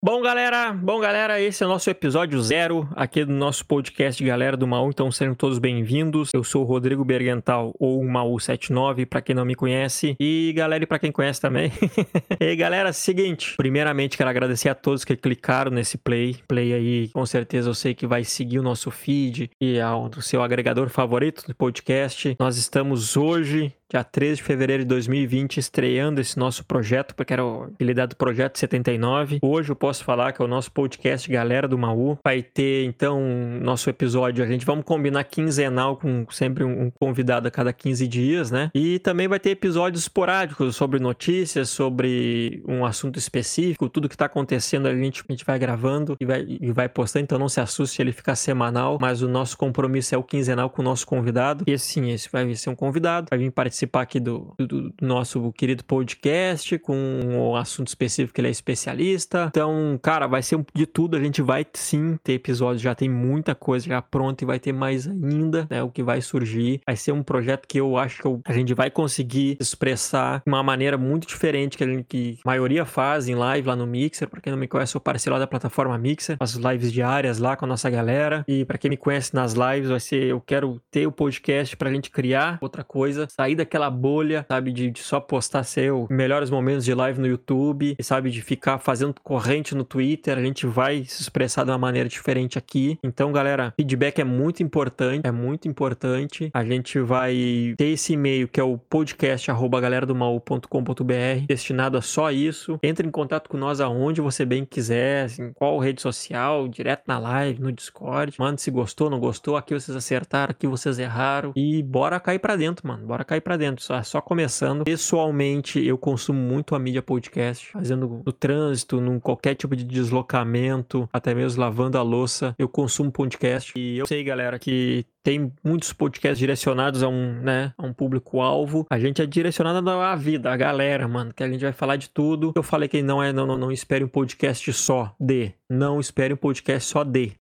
Bom, galera, bom, galera, esse é o nosso episódio zero aqui do nosso podcast Galera do Maú, então sejam todos bem-vindos. Eu sou o Rodrigo Bergental, ou Maú79, para quem não me conhece, e galera, e para quem conhece também. e galera, seguinte, primeiramente quero agradecer a todos que clicaram nesse play, play aí, com certeza eu sei que vai seguir o nosso feed e ao seu agregador favorito do podcast. Nós estamos hoje dia 13 de fevereiro de 2020, estreando esse nosso projeto, porque era o apelidado Projeto 79. Hoje eu posso falar que é o nosso podcast Galera do Maú. Vai ter, então, nosso episódio, a gente vamos combinar quinzenal com sempre um convidado a cada 15 dias, né? E também vai ter episódios esporádicos sobre notícias, sobre um assunto específico, tudo que tá acontecendo a gente, a gente vai gravando e vai, e vai postando, então não se assuste se ele ficar semanal, mas o nosso compromisso é o quinzenal com o nosso convidado. E sim, esse vai ser um convidado, vai vir participar participar aqui do, do, do, nosso querido podcast com um assunto específico que ele é especialista. Então, cara, vai ser de tudo. A gente vai sim ter episódios, já tem muita coisa já pronta e vai ter mais ainda, né? O que vai surgir. Vai ser um projeto que eu acho que a gente vai conseguir expressar de uma maneira muito diferente que a, gente, que a maioria faz em live lá no Mixer. Pra quem não me conhece, eu parceiro lá da plataforma Mixer, as lives diárias lá com a nossa galera. E para quem me conhece nas lives, vai ser eu quero ter o podcast pra gente criar outra coisa, sair aquela bolha, sabe, de, de só postar seu melhores momentos de live no YouTube, sabe, de ficar fazendo corrente no Twitter. A gente vai se expressar de uma maneira diferente aqui. Então, galera, feedback é muito importante, é muito importante. A gente vai ter esse e-mail que é o podcast galeradomaú.com.br, destinado a só isso. Entre em contato com nós aonde você bem quiser, assim, qual rede social, direto na live, no Discord. Manda se gostou, não gostou, aqui vocês acertaram, aqui vocês erraram. E bora cair pra dentro, mano. Bora cair pra dentro, só, só começando. Pessoalmente, eu consumo muito a mídia podcast, fazendo no trânsito, num qualquer tipo de deslocamento, até mesmo lavando a louça, eu consumo podcast. E eu sei, galera, que tem muitos podcasts direcionados a um, né, a um público-alvo. A gente é direcionado à vida, à galera, mano, que a gente vai falar de tudo. Eu falei que não é, não, não, não espere um podcast só de. Não espere um podcast só de.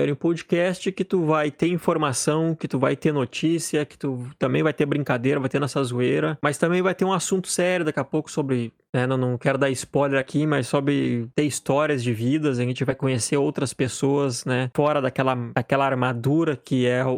Espere podcast que tu vai ter informação, que tu vai ter notícia, que tu também vai ter brincadeira, vai ter nossa zoeira, mas também vai ter um assunto sério daqui a pouco sobre né? Não, não quero dar spoiler aqui, mas sobre ter histórias de vidas, a gente vai conhecer outras pessoas, né? Fora daquela, daquela armadura que é o,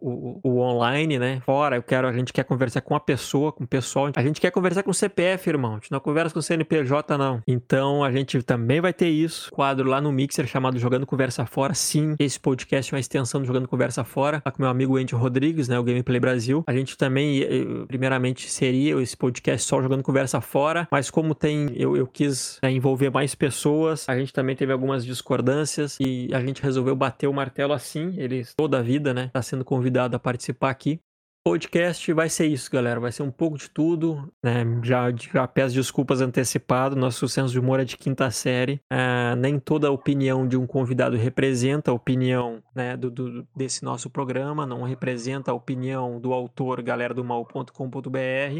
o, o, online, né? Fora, eu quero, a gente quer conversar com a pessoa, com o pessoal. A gente quer conversar com o CPF, irmão. A gente não conversa com o CNPJ, não. Então a gente também vai ter isso. Quadro lá no Mixer chamado Jogando Conversa Fora. Sim, esse podcast é uma extensão do Jogando Conversa Fora, lá com meu amigo Andy Rodrigues, né? O Gameplay Brasil. A gente também, eh, primeiramente, seria esse podcast só Jogando Conversa Fora, mas com como tem eu, eu quis né, envolver mais pessoas, a gente também teve algumas discordâncias e a gente resolveu bater o martelo assim. Ele toda a vida, né, está sendo convidado a participar aqui podcast vai ser isso, galera. Vai ser um pouco de tudo. Né? Já, já peço desculpas antecipado. Nosso senso de humor é de quinta série. É, nem toda a opinião de um convidado representa a opinião né, do, do, desse nosso programa. Não representa a opinião do autor, galera do mal.com.br.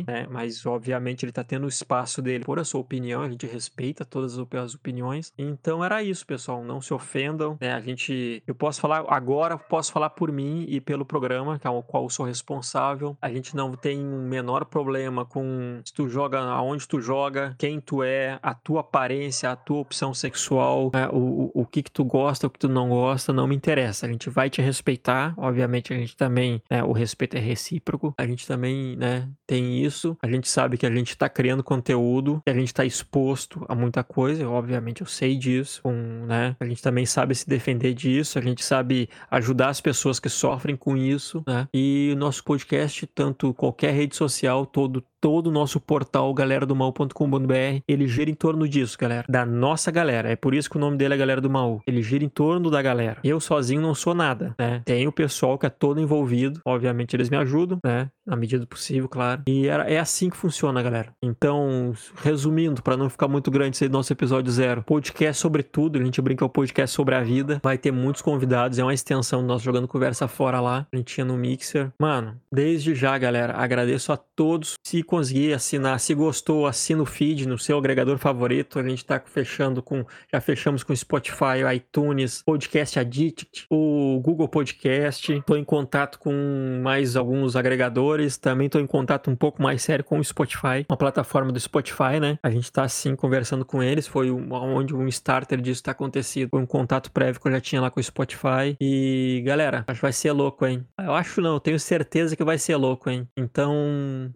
Né? Mas, obviamente, ele está tendo o espaço dele por a sua opinião. A gente respeita todas as opiniões. Então, era isso, pessoal. Não se ofendam. Né? A gente... Eu posso falar agora, posso falar por mim e pelo programa, que é qual eu sou responsável responsável. A gente não tem um menor problema com se tu joga aonde tu joga, quem tu é, a tua aparência, a tua opção sexual, né? o, o, que que tu gosta, o que tu não gosta, não me interessa. A gente vai te respeitar. Obviamente a gente também, né, o respeito é recíproco. A gente também, né, tem isso. A gente sabe que a gente tá criando conteúdo, que a gente tá exposto a muita coisa. Obviamente eu sei disso, com, né? A gente também sabe se defender disso, a gente sabe ajudar as pessoas que sofrem com isso, né? E o nosso podcast podcast, tanto qualquer rede social, todo todo o nosso portal galera do mal.com.br, ele gira em torno disso, galera, da nossa galera. É por isso que o nome dele é Galera do Mal. Ele gira em torno da galera. Eu sozinho não sou nada, né? Tem o pessoal que é todo envolvido, obviamente eles me ajudam, né? Na medida do possível, claro. E é assim que funciona, galera. Então, resumindo, para não ficar muito grande esse nosso episódio zero, podcast sobre tudo, a gente brinca o podcast sobre a vida. Vai ter muitos convidados, é uma extensão do nosso jogando conversa fora lá. A gente tinha no Mixer. Mano, desde já, galera, agradeço a todos. Se conseguir assinar. Se gostou, assina o feed no seu agregador favorito. A gente tá fechando com. Já fechamos com Spotify, iTunes, Podcast Addict, o Google Podcast. Estou em contato com mais alguns agregadores. Também estou em contato um pouco mais sério com o Spotify, uma plataforma do Spotify, né? A gente tá assim conversando com eles. Foi onde um starter disso tá acontecido. Foi um contato prévio que eu já tinha lá com o Spotify. E galera, acho que vai ser louco, hein? Eu acho não, eu tenho certeza que vai ser louco, hein? Então,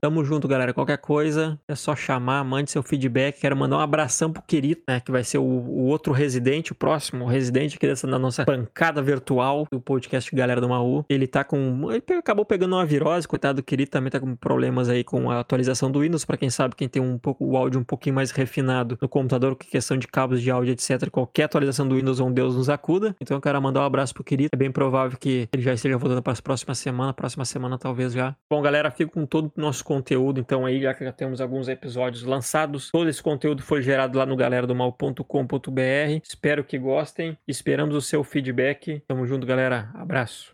tamo junto, galera. Qualquer coisa é só chamar, mande seu feedback. Quero mandar um abração pro querido, né? Que vai ser o, o outro residente, o próximo residente aqui dessa, da nossa bancada virtual do podcast Galera do Maú. Ele tá com. Ele acabou pegando uma virose, coitado do querido, também tá com problemas aí com a atualização do Windows. Para quem sabe, quem tem um pouco o áudio um pouquinho mais refinado no computador, com questão de cabos de áudio, etc. Qualquer atualização do Windows, um Deus nos acuda. Então eu quero mandar um abraço pro querido. É bem provável que ele já esteja voltando para as próximas semanas. Próxima semana, talvez já. Bom, galera, fico com todo o nosso conteúdo. Então, aí, já que já temos alguns episódios lançados, todo esse conteúdo foi gerado lá no galera do mal.com.br. Espero que gostem. Esperamos o seu feedback. Tamo junto, galera. Abraço.